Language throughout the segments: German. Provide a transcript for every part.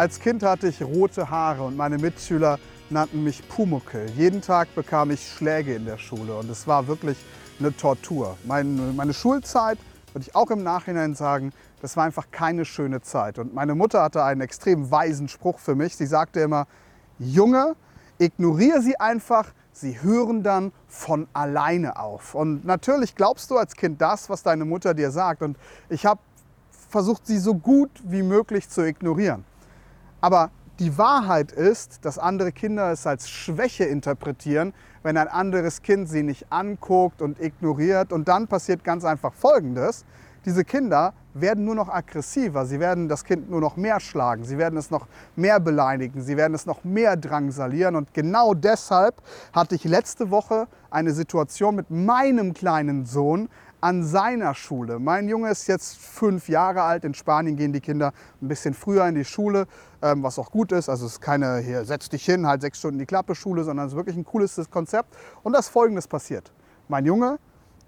Als Kind hatte ich rote Haare und meine Mitschüler nannten mich Pumuckel. Jeden Tag bekam ich Schläge in der Schule und es war wirklich eine Tortur. Meine, meine Schulzeit, würde ich auch im Nachhinein sagen, das war einfach keine schöne Zeit. Und meine Mutter hatte einen extrem weisen Spruch für mich. Sie sagte immer, Junge, ignoriere sie einfach, sie hören dann von alleine auf. Und natürlich glaubst du als Kind das, was deine Mutter dir sagt. Und ich habe versucht, sie so gut wie möglich zu ignorieren. Aber die Wahrheit ist, dass andere Kinder es als Schwäche interpretieren, wenn ein anderes Kind sie nicht anguckt und ignoriert. Und dann passiert ganz einfach Folgendes. Diese Kinder werden nur noch aggressiver, sie werden das Kind nur noch mehr schlagen, sie werden es noch mehr beleidigen, sie werden es noch mehr drangsalieren. Und genau deshalb hatte ich letzte Woche eine Situation mit meinem kleinen Sohn, an seiner Schule. Mein Junge ist jetzt fünf Jahre alt. In Spanien gehen die Kinder ein bisschen früher in die Schule, ähm, was auch gut ist. Also es ist keine hier, setz dich hin, halt sechs Stunden die Klappe Schule, sondern es ist wirklich ein cooles Konzept. Und das Folgendes passiert. Mein Junge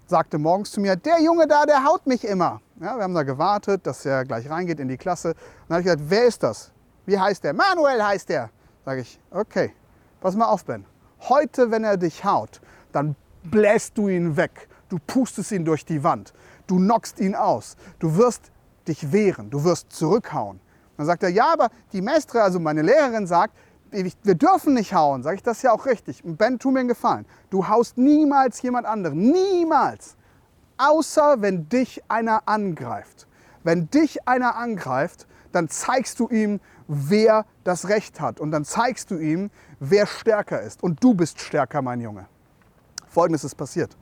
sagte morgens zu mir, der Junge da, der haut mich immer. Ja, wir haben da gewartet, dass er gleich reingeht in die Klasse. Und dann habe ich gesagt, wer ist das? Wie heißt der? Manuel heißt der. Sage ich, okay, pass mal auf, Ben. Heute, wenn er dich haut, dann bläst du ihn weg du pustest ihn durch die Wand, du knockst ihn aus, du wirst dich wehren, du wirst zurückhauen. Dann sagt er, ja, aber die Mestre, also meine Lehrerin sagt, wir dürfen nicht hauen. Sag ich, das ist ja auch richtig. Ben, tu mir einen Gefallen. Du haust niemals jemand anderen. Niemals. Außer wenn dich einer angreift. Wenn dich einer angreift, dann zeigst du ihm, wer das Recht hat. Und dann zeigst du ihm, wer stärker ist. Und du bist stärker, mein Junge. Folgendes ist passiert.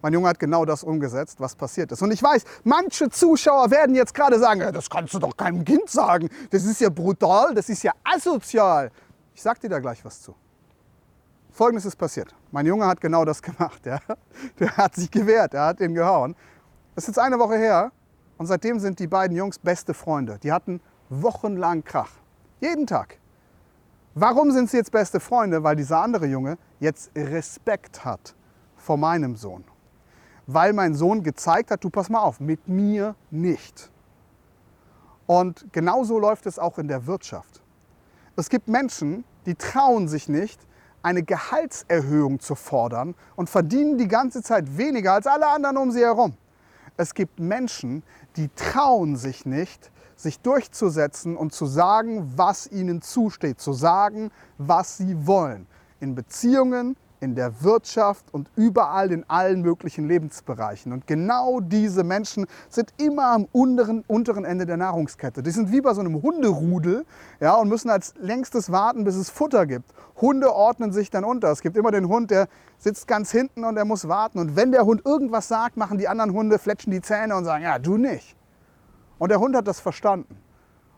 Mein Junge hat genau das umgesetzt, was passiert ist. Und ich weiß, manche Zuschauer werden jetzt gerade sagen, das kannst du doch keinem Kind sagen. Das ist ja brutal, das ist ja asozial. Ich sag dir da gleich was zu. Folgendes ist passiert. Mein Junge hat genau das gemacht. Ja? Der hat sich gewehrt, er hat ihn gehauen. Das ist jetzt eine Woche her und seitdem sind die beiden Jungs beste Freunde. Die hatten wochenlang Krach. Jeden Tag. Warum sind sie jetzt beste Freunde? Weil dieser andere Junge jetzt Respekt hat vor meinem Sohn weil mein Sohn gezeigt hat, du pass mal auf, mit mir nicht. Und genauso läuft es auch in der Wirtschaft. Es gibt Menschen, die trauen sich nicht, eine Gehaltserhöhung zu fordern und verdienen die ganze Zeit weniger als alle anderen um sie herum. Es gibt Menschen, die trauen sich nicht, sich durchzusetzen und zu sagen, was ihnen zusteht, zu sagen, was sie wollen. In Beziehungen, in der Wirtschaft und überall in allen möglichen Lebensbereichen. Und genau diese Menschen sind immer am unteren, unteren Ende der Nahrungskette. Die sind wie bei so einem Hunderudel ja, und müssen als längstes warten, bis es Futter gibt. Hunde ordnen sich dann unter. Es gibt immer den Hund, der sitzt ganz hinten und der muss warten. Und wenn der Hund irgendwas sagt, machen die anderen Hunde, fletschen die Zähne und sagen, ja, du nicht. Und der Hund hat das verstanden.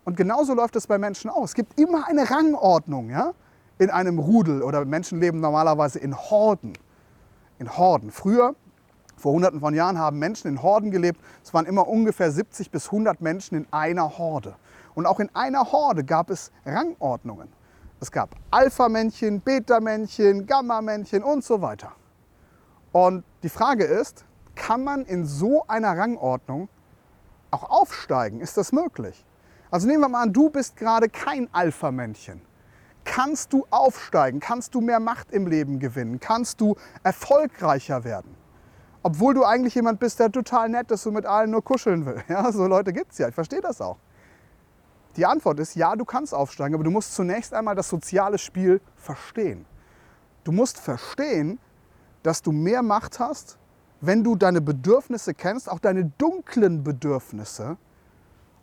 Und genauso läuft es bei Menschen auch. Es gibt immer eine Rangordnung. Ja? In einem Rudel oder Menschen leben normalerweise in Horden. In Horden. Früher, vor hunderten von Jahren, haben Menschen in Horden gelebt. Es waren immer ungefähr 70 bis 100 Menschen in einer Horde. Und auch in einer Horde gab es Rangordnungen. Es gab Alpha-Männchen, Beta-Männchen, Gamma-Männchen und so weiter. Und die Frage ist, kann man in so einer Rangordnung auch aufsteigen? Ist das möglich? Also nehmen wir mal an, du bist gerade kein Alpha-Männchen kannst du aufsteigen, kannst du mehr Macht im Leben gewinnen, kannst du erfolgreicher werden. Obwohl du eigentlich jemand bist, der total nett ist und mit allen nur kuscheln will. Ja, so Leute gibt es ja, ich verstehe das auch. Die Antwort ist, ja, du kannst aufsteigen, aber du musst zunächst einmal das soziale Spiel verstehen. Du musst verstehen, dass du mehr Macht hast, wenn du deine Bedürfnisse kennst, auch deine dunklen Bedürfnisse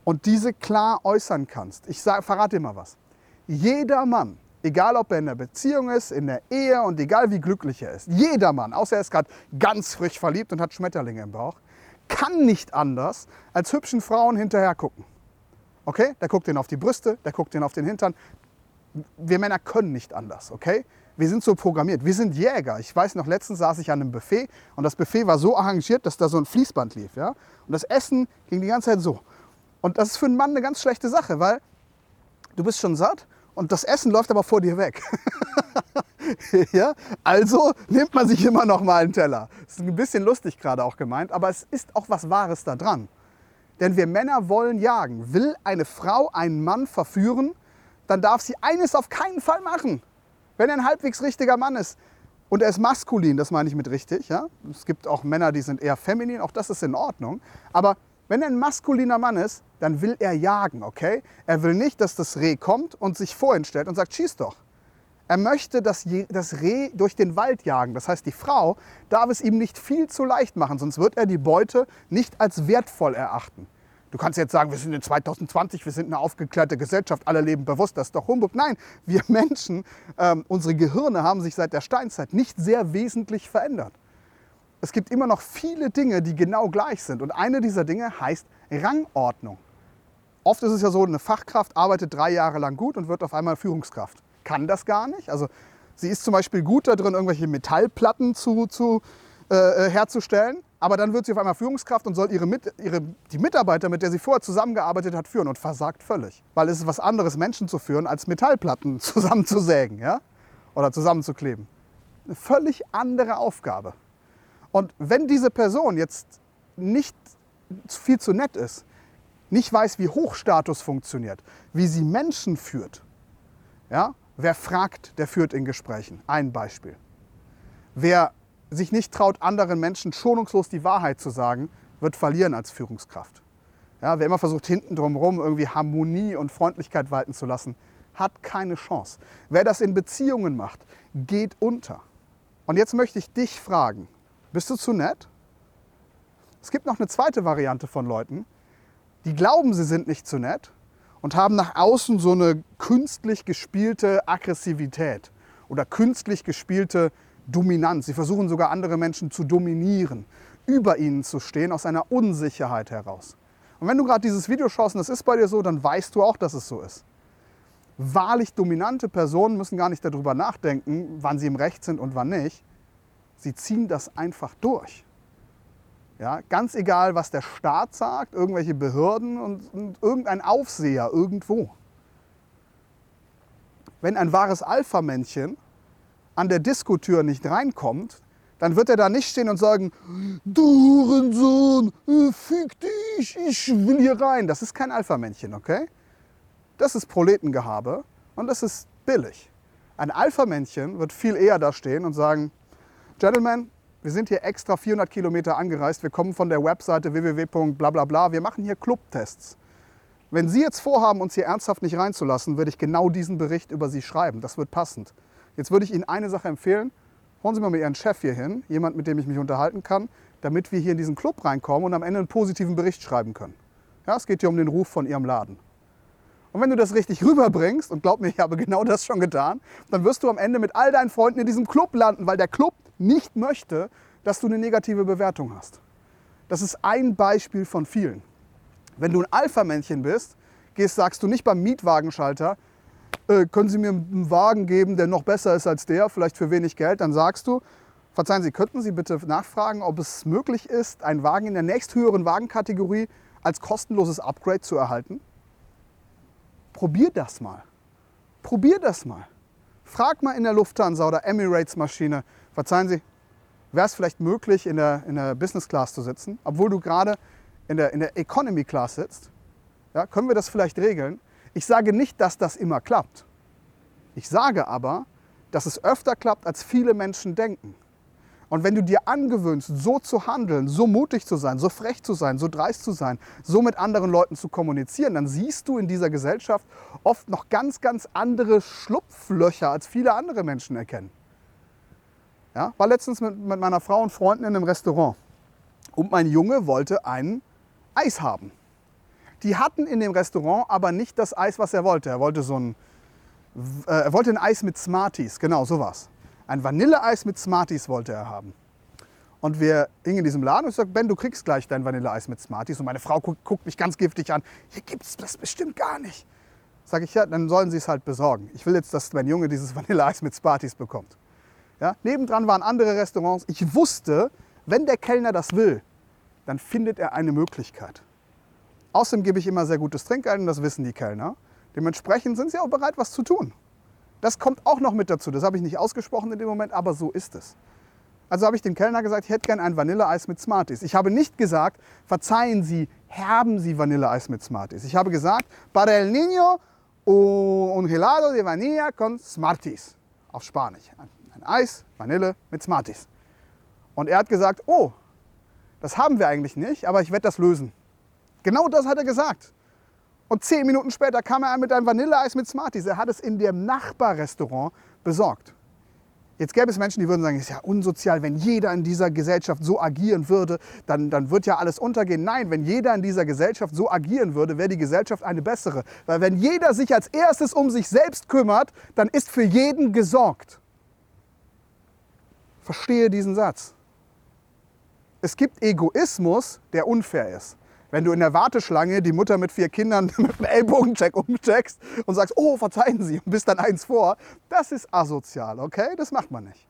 und diese klar äußern kannst. Ich sag, verrate dir mal was. Jeder Mann, egal ob er in der Beziehung ist, in der Ehe und egal wie glücklich er ist, jeder Mann, außer er ist gerade ganz frisch verliebt und hat Schmetterlinge im Bauch, kann nicht anders als hübschen Frauen hinterher gucken. Okay? Der guckt ihn auf die Brüste, der guckt ihn auf den Hintern. Wir Männer können nicht anders, okay? Wir sind so programmiert. Wir sind Jäger. Ich weiß noch, letztens saß ich an einem Buffet und das Buffet war so arrangiert, dass da so ein Fließband lief. Ja? Und das Essen ging die ganze Zeit so. Und das ist für einen Mann eine ganz schlechte Sache, weil du bist schon satt und das Essen läuft aber vor dir weg. ja? Also nimmt man sich immer noch mal einen Teller. Das ist ein bisschen lustig gerade auch gemeint, aber es ist auch was Wahres da dran. Denn wir Männer wollen jagen. Will eine Frau einen Mann verführen, dann darf sie eines auf keinen Fall machen. Wenn er ein halbwegs richtiger Mann ist und er ist maskulin, das meine ich mit richtig. Ja? Es gibt auch Männer, die sind eher feminin, auch das ist in Ordnung. Aber wenn er ein maskuliner Mann ist, dann will er jagen, okay? Er will nicht, dass das Reh kommt und sich vorhin stellt und sagt, schieß doch. Er möchte das, das Reh durch den Wald jagen. Das heißt, die Frau darf es ihm nicht viel zu leicht machen, sonst wird er die Beute nicht als wertvoll erachten. Du kannst jetzt sagen, wir sind in 2020, wir sind eine aufgeklärte Gesellschaft, alle leben bewusst, das ist doch Humbug. Nein, wir Menschen, ähm, unsere Gehirne haben sich seit der Steinzeit nicht sehr wesentlich verändert. Es gibt immer noch viele Dinge, die genau gleich sind. Und eine dieser Dinge heißt Rangordnung. Oft ist es ja so, eine Fachkraft arbeitet drei Jahre lang gut und wird auf einmal Führungskraft. Kann das gar nicht. Also sie ist zum Beispiel gut darin, irgendwelche Metallplatten zu, zu, äh, äh herzustellen. Aber dann wird sie auf einmal Führungskraft und soll ihre, ihre, die Mitarbeiter, mit der sie vorher zusammengearbeitet hat, führen und versagt völlig. Weil es ist was anderes, Menschen zu führen, als Metallplatten zusammenzusägen ja? oder zusammenzukleben. Eine völlig andere Aufgabe. Und wenn diese Person jetzt nicht viel zu nett ist, nicht weiß, wie Hochstatus funktioniert, wie sie Menschen führt, ja? wer fragt, der führt in Gesprächen. Ein Beispiel. Wer sich nicht traut, anderen Menschen schonungslos die Wahrheit zu sagen, wird verlieren als Führungskraft. Ja, wer immer versucht, hinten drumherum irgendwie Harmonie und Freundlichkeit walten zu lassen, hat keine Chance. Wer das in Beziehungen macht, geht unter. Und jetzt möchte ich dich fragen, bist du zu nett? Es gibt noch eine zweite Variante von Leuten, die glauben, sie sind nicht zu nett und haben nach außen so eine künstlich gespielte Aggressivität oder künstlich gespielte Dominanz. Sie versuchen sogar andere Menschen zu dominieren, über ihnen zu stehen, aus einer Unsicherheit heraus. Und wenn du gerade dieses Video schaust und das ist bei dir so, dann weißt du auch, dass es so ist. Wahrlich dominante Personen müssen gar nicht darüber nachdenken, wann sie im Recht sind und wann nicht. Sie ziehen das einfach durch. Ja, ganz egal, was der Staat sagt, irgendwelche Behörden und, und irgendein Aufseher irgendwo. Wenn ein wahres Alpha-Männchen an der Diskotür nicht reinkommt, dann wird er da nicht stehen und sagen, du Hurensohn, äh, fick dich, ich will hier rein. Das ist kein Alpha-Männchen, okay? Das ist Proletengehabe und das ist billig. Ein Alpha-Männchen wird viel eher da stehen und sagen, Gentlemen, wir sind hier extra 400 Kilometer angereist, wir kommen von der Webseite www.blablabla, wir machen hier Clubtests. Wenn Sie jetzt vorhaben, uns hier ernsthaft nicht reinzulassen, würde ich genau diesen Bericht über Sie schreiben. Das wird passend. Jetzt würde ich Ihnen eine Sache empfehlen. Holen Sie mal mit Ihren Chef hier hin, jemand, mit dem ich mich unterhalten kann, damit wir hier in diesen Club reinkommen und am Ende einen positiven Bericht schreiben können. Ja, es geht hier um den Ruf von Ihrem Laden. Und wenn du das richtig rüberbringst, und glaub mir, ich habe genau das schon getan, dann wirst du am Ende mit all deinen Freunden in diesem Club landen, weil der Club nicht möchte, dass du eine negative Bewertung hast. Das ist ein Beispiel von vielen. Wenn du ein Alpha-Männchen bist, gehst, sagst du nicht beim Mietwagenschalter, äh, können Sie mir einen Wagen geben, der noch besser ist als der, vielleicht für wenig Geld, dann sagst du, verzeihen Sie, könnten Sie bitte nachfragen, ob es möglich ist, einen Wagen in der nächsthöheren Wagenkategorie als kostenloses Upgrade zu erhalten? Probier das mal. Probier das mal. Frag mal in der Lufthansa oder Emirates Maschine, verzeihen Sie, wäre es vielleicht möglich, in der, in der Business Class zu sitzen, obwohl du gerade in der, in der Economy Class sitzt? Ja, können wir das vielleicht regeln? Ich sage nicht, dass das immer klappt. Ich sage aber, dass es öfter klappt, als viele Menschen denken. Und wenn du dir angewöhnst, so zu handeln, so mutig zu sein, so frech zu sein, so dreist zu sein, so mit anderen Leuten zu kommunizieren, dann siehst du in dieser Gesellschaft oft noch ganz, ganz andere Schlupflöcher, als viele andere Menschen erkennen. Ja, war letztens mit, mit meiner Frau und Freunden in einem Restaurant und mein Junge wollte ein Eis haben. Die hatten in dem Restaurant aber nicht das Eis, was er wollte. Er wollte so ein, äh, er wollte ein Eis mit Smarties, genau sowas. Ein Vanilleeis mit Smarties wollte er haben. Und wir hingen in diesem Laden und ich sagte, Ben, du kriegst gleich dein Vanilleeis mit Smarties. Und meine Frau guckt, guckt mich ganz giftig an. Hier gibt es das bestimmt gar nicht. Sag ich, ja, dann sollen sie es halt besorgen. Ich will jetzt, dass mein Junge dieses Vanilleeis mit Smarties bekommt. Ja, nebendran waren andere Restaurants. Ich wusste, wenn der Kellner das will, dann findet er eine Möglichkeit. Außerdem gebe ich immer sehr gutes Trinkgeld und das wissen die Kellner. Dementsprechend sind sie auch bereit, was zu tun. Das kommt auch noch mit dazu. Das habe ich nicht ausgesprochen in dem Moment, aber so ist es. Also habe ich dem Kellner gesagt, ich hätte gern ein Vanilleeis mit Smarties. Ich habe nicht gesagt, verzeihen Sie, haben Sie Vanilleeis mit Smarties. Ich habe gesagt, para el niño un helado de vanilla con Smarties. Auf Spanisch. Ein Eis, Vanille mit Smarties. Und er hat gesagt, oh, das haben wir eigentlich nicht, aber ich werde das lösen. Genau das hat er gesagt. Und zehn Minuten später kam er mit einem Vanilleeis mit Smarties. Er hat es in dem Nachbarrestaurant besorgt. Jetzt gäbe es Menschen, die würden sagen, es ist ja unsozial, wenn jeder in dieser Gesellschaft so agieren würde, dann, dann wird ja alles untergehen. Nein, wenn jeder in dieser Gesellschaft so agieren würde, wäre die Gesellschaft eine bessere. Weil wenn jeder sich als erstes um sich selbst kümmert, dann ist für jeden gesorgt. Verstehe diesen Satz. Es gibt Egoismus, der unfair ist. Wenn du in der Warteschlange die Mutter mit vier Kindern mit einem Ellbogencheck umcheckst und sagst, oh, verzeihen Sie, und bist dann eins vor, das ist asozial, okay? Das macht man nicht.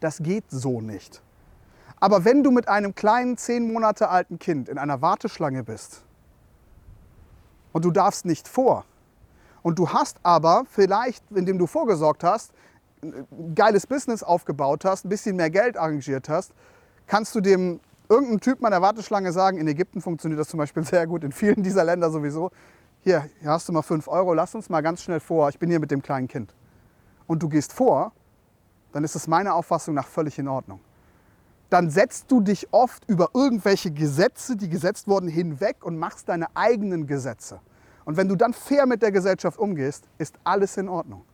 Das geht so nicht. Aber wenn du mit einem kleinen, zehn Monate alten Kind in einer Warteschlange bist und du darfst nicht vor und du hast aber vielleicht, indem du vorgesorgt hast, ein geiles Business aufgebaut hast, ein bisschen mehr Geld arrangiert hast, kannst du dem irgendein Typ an der Warteschlange sagen, in Ägypten funktioniert das zum Beispiel sehr gut, in vielen dieser Länder sowieso, hier, hier hast du mal 5 Euro, lass uns mal ganz schnell vor, ich bin hier mit dem kleinen Kind. Und du gehst vor, dann ist es meiner Auffassung nach völlig in Ordnung. Dann setzt du dich oft über irgendwelche Gesetze, die gesetzt wurden, hinweg und machst deine eigenen Gesetze. Und wenn du dann fair mit der Gesellschaft umgehst, ist alles in Ordnung.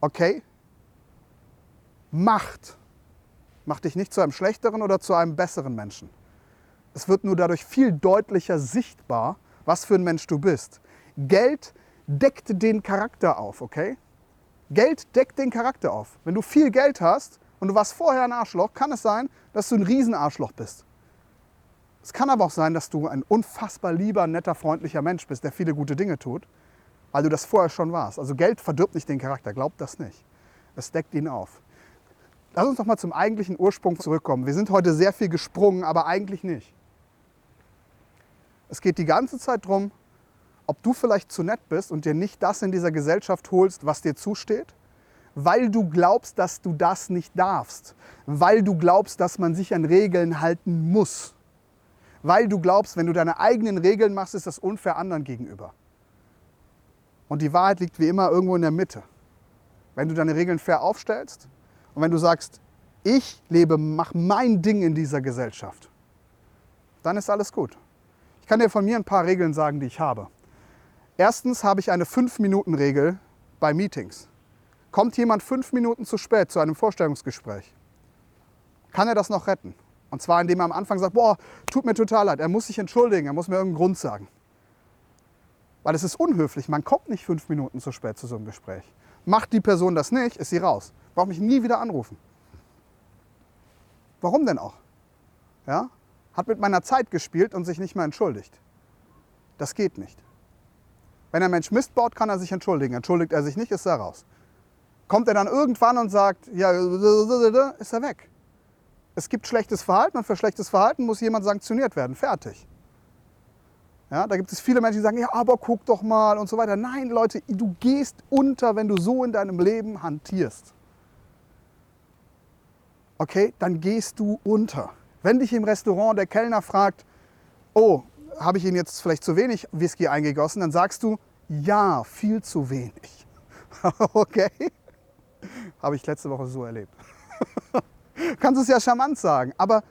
Okay? Macht macht dich nicht zu einem schlechteren oder zu einem besseren Menschen. Es wird nur dadurch viel deutlicher sichtbar, was für ein Mensch du bist. Geld deckt den Charakter auf, okay? Geld deckt den Charakter auf. Wenn du viel Geld hast und du warst vorher ein Arschloch, kann es sein, dass du ein Riesenarschloch bist. Es kann aber auch sein, dass du ein unfassbar lieber, netter, freundlicher Mensch bist, der viele gute Dinge tut, weil du das vorher schon warst. Also Geld verdirbt nicht den Charakter, glaub das nicht. Es deckt ihn auf. Lass uns doch mal zum eigentlichen Ursprung zurückkommen. Wir sind heute sehr viel gesprungen, aber eigentlich nicht. Es geht die ganze Zeit darum, ob du vielleicht zu nett bist und dir nicht das in dieser Gesellschaft holst, was dir zusteht, weil du glaubst, dass du das nicht darfst, weil du glaubst, dass man sich an Regeln halten muss, weil du glaubst, wenn du deine eigenen Regeln machst, ist das unfair anderen gegenüber. Und die Wahrheit liegt wie immer irgendwo in der Mitte. Wenn du deine Regeln fair aufstellst, und wenn du sagst, ich lebe, mach mein Ding in dieser Gesellschaft, dann ist alles gut. Ich kann dir von mir ein paar Regeln sagen, die ich habe. Erstens habe ich eine 5-Minuten-Regel bei Meetings. Kommt jemand fünf Minuten zu spät zu einem Vorstellungsgespräch, kann er das noch retten. Und zwar indem er am Anfang sagt, boah, tut mir total leid, er muss sich entschuldigen, er muss mir irgendeinen Grund sagen. Weil es ist unhöflich, man kommt nicht fünf Minuten zu spät zu so einem Gespräch. Macht die Person das nicht, ist sie raus. Braucht mich nie wieder anrufen. Warum denn auch? Ja? Hat mit meiner Zeit gespielt und sich nicht mehr entschuldigt. Das geht nicht. Wenn ein Mensch Mist baut, kann er sich entschuldigen. Entschuldigt er sich nicht, ist er raus. Kommt er dann irgendwann und sagt, ja, ist er weg. Es gibt schlechtes Verhalten und für schlechtes Verhalten muss jemand sanktioniert werden. Fertig. Ja, da gibt es viele Menschen, die sagen, ja, aber guck doch mal und so weiter. Nein, Leute, du gehst unter, wenn du so in deinem Leben hantierst okay, dann gehst du unter. Wenn dich im Restaurant der Kellner fragt, oh, habe ich Ihnen jetzt vielleicht zu wenig Whisky eingegossen, dann sagst du, ja, viel zu wenig. okay? Habe ich letzte Woche so erlebt. Kannst es ja charmant sagen, aber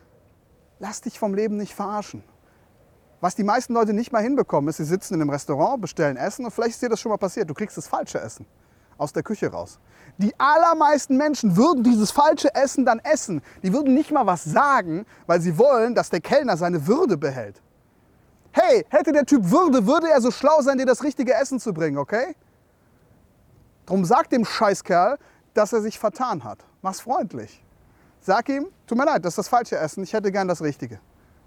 lass dich vom Leben nicht verarschen. Was die meisten Leute nicht mal hinbekommen, ist, sie sitzen in einem Restaurant, bestellen Essen und vielleicht ist dir das schon mal passiert, du kriegst das falsche Essen aus der Küche raus. Die allermeisten Menschen würden dieses falsche Essen dann essen. Die würden nicht mal was sagen, weil sie wollen, dass der Kellner seine Würde behält. Hey, hätte der Typ Würde, würde er so schlau sein, dir das richtige Essen zu bringen, okay? Drum sag dem Scheißkerl, dass er sich vertan hat. Mach's freundlich. Sag ihm, tut mir leid, das ist das falsche Essen, ich hätte gern das Richtige.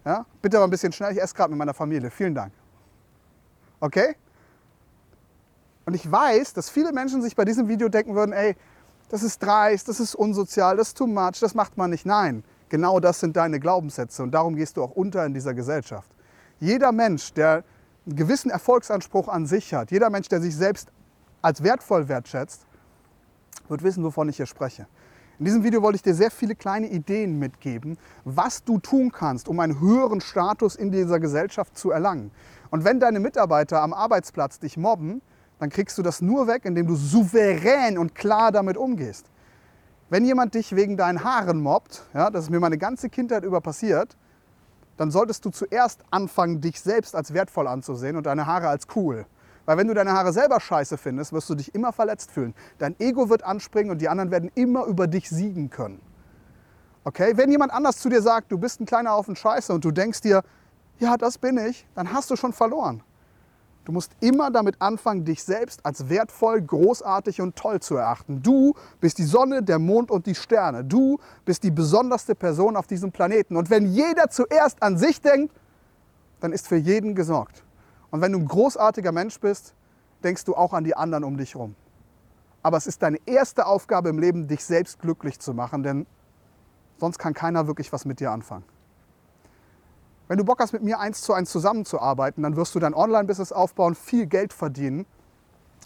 Ja? Bitte aber ein bisschen schnell, ich esse gerade mit meiner Familie. Vielen Dank. Okay? Und ich weiß, dass viele Menschen sich bei diesem Video denken würden, ey, das ist dreist, das ist unsozial, das ist too much, das macht man nicht. Nein, genau das sind deine Glaubenssätze und darum gehst du auch unter in dieser Gesellschaft. Jeder Mensch, der einen gewissen Erfolgsanspruch an sich hat, jeder Mensch, der sich selbst als wertvoll wertschätzt, wird wissen, wovon ich hier spreche. In diesem Video wollte ich dir sehr viele kleine Ideen mitgeben, was du tun kannst, um einen höheren Status in dieser Gesellschaft zu erlangen. Und wenn deine Mitarbeiter am Arbeitsplatz dich mobben, dann kriegst du das nur weg, indem du souverän und klar damit umgehst. Wenn jemand dich wegen deinen Haaren mobbt, ja, das ist mir meine ganze Kindheit über passiert, dann solltest du zuerst anfangen, dich selbst als wertvoll anzusehen und deine Haare als cool. Weil wenn du deine Haare selber scheiße findest, wirst du dich immer verletzt fühlen. Dein Ego wird anspringen und die anderen werden immer über dich siegen können. Okay? Wenn jemand anders zu dir sagt, du bist ein kleiner Haufen Scheiße und du denkst dir, ja, das bin ich, dann hast du schon verloren. Du musst immer damit anfangen, dich selbst als wertvoll, großartig und toll zu erachten. Du bist die Sonne, der Mond und die Sterne. Du bist die besonderste Person auf diesem Planeten. Und wenn jeder zuerst an sich denkt, dann ist für jeden gesorgt. Und wenn du ein großartiger Mensch bist, denkst du auch an die anderen um dich herum. Aber es ist deine erste Aufgabe im Leben, dich selbst glücklich zu machen, denn sonst kann keiner wirklich was mit dir anfangen. Wenn du Bock hast, mit mir eins zu eins zusammenzuarbeiten, dann wirst du dein Online-Business aufbauen, viel Geld verdienen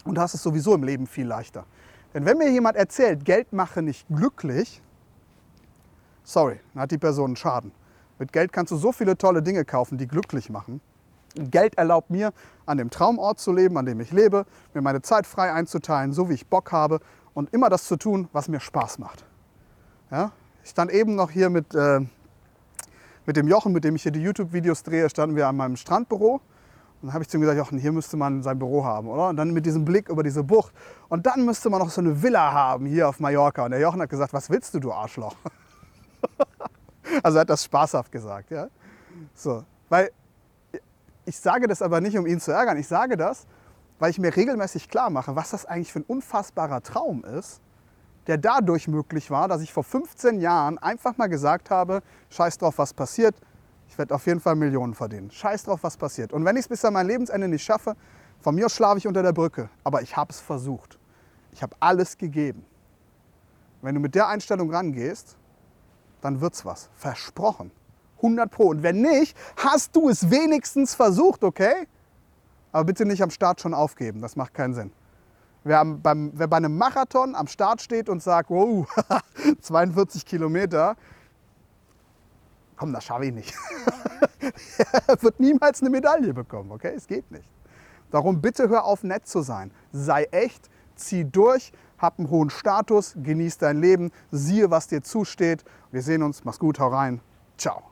und hast es sowieso im Leben viel leichter. Denn wenn mir jemand erzählt, Geld mache nicht glücklich, sorry, dann hat die Person einen Schaden. Mit Geld kannst du so viele tolle Dinge kaufen, die glücklich machen. Geld erlaubt mir, an dem Traumort zu leben, an dem ich lebe, mir meine Zeit frei einzuteilen, so wie ich Bock habe und immer das zu tun, was mir Spaß macht. Ja? Ich stand eben noch hier mit, äh, mit dem Jochen, mit dem ich hier die YouTube-Videos drehe, standen wir an meinem Strandbüro. Und dann habe ich zu ihm gesagt, Jochen, hier müsste man sein Büro haben, oder? Und dann mit diesem Blick über diese Bucht. Und dann müsste man noch so eine Villa haben hier auf Mallorca. Und der Jochen hat gesagt, was willst du, du Arschloch? also er hat das spaßhaft gesagt, ja. So, weil ich sage das aber nicht, um ihn zu ärgern. Ich sage das, weil ich mir regelmäßig klar mache, was das eigentlich für ein unfassbarer Traum ist, der dadurch möglich war, dass ich vor 15 Jahren einfach mal gesagt habe, scheiß drauf, was passiert, ich werde auf jeden Fall Millionen verdienen. Scheiß drauf, was passiert. Und wenn ich es bis an mein Lebensende nicht schaffe, von mir aus schlafe ich unter der Brücke. Aber ich habe es versucht. Ich habe alles gegeben. Wenn du mit der Einstellung rangehst, dann wird's was. Versprochen. 100 Pro. Und wenn nicht, hast du es wenigstens versucht, okay? Aber bitte nicht am Start schon aufgeben, das macht keinen Sinn. Wer, beim, wer bei einem Marathon am Start steht und sagt, wow, 42 Kilometer, komm, das schaffe ich nicht. er wird niemals eine Medaille bekommen, okay? Es geht nicht. Darum bitte hör auf, nett zu sein. Sei echt, zieh durch, hab einen hohen Status, genieß dein Leben, siehe, was dir zusteht. Wir sehen uns, mach's gut, hau rein. Ciao.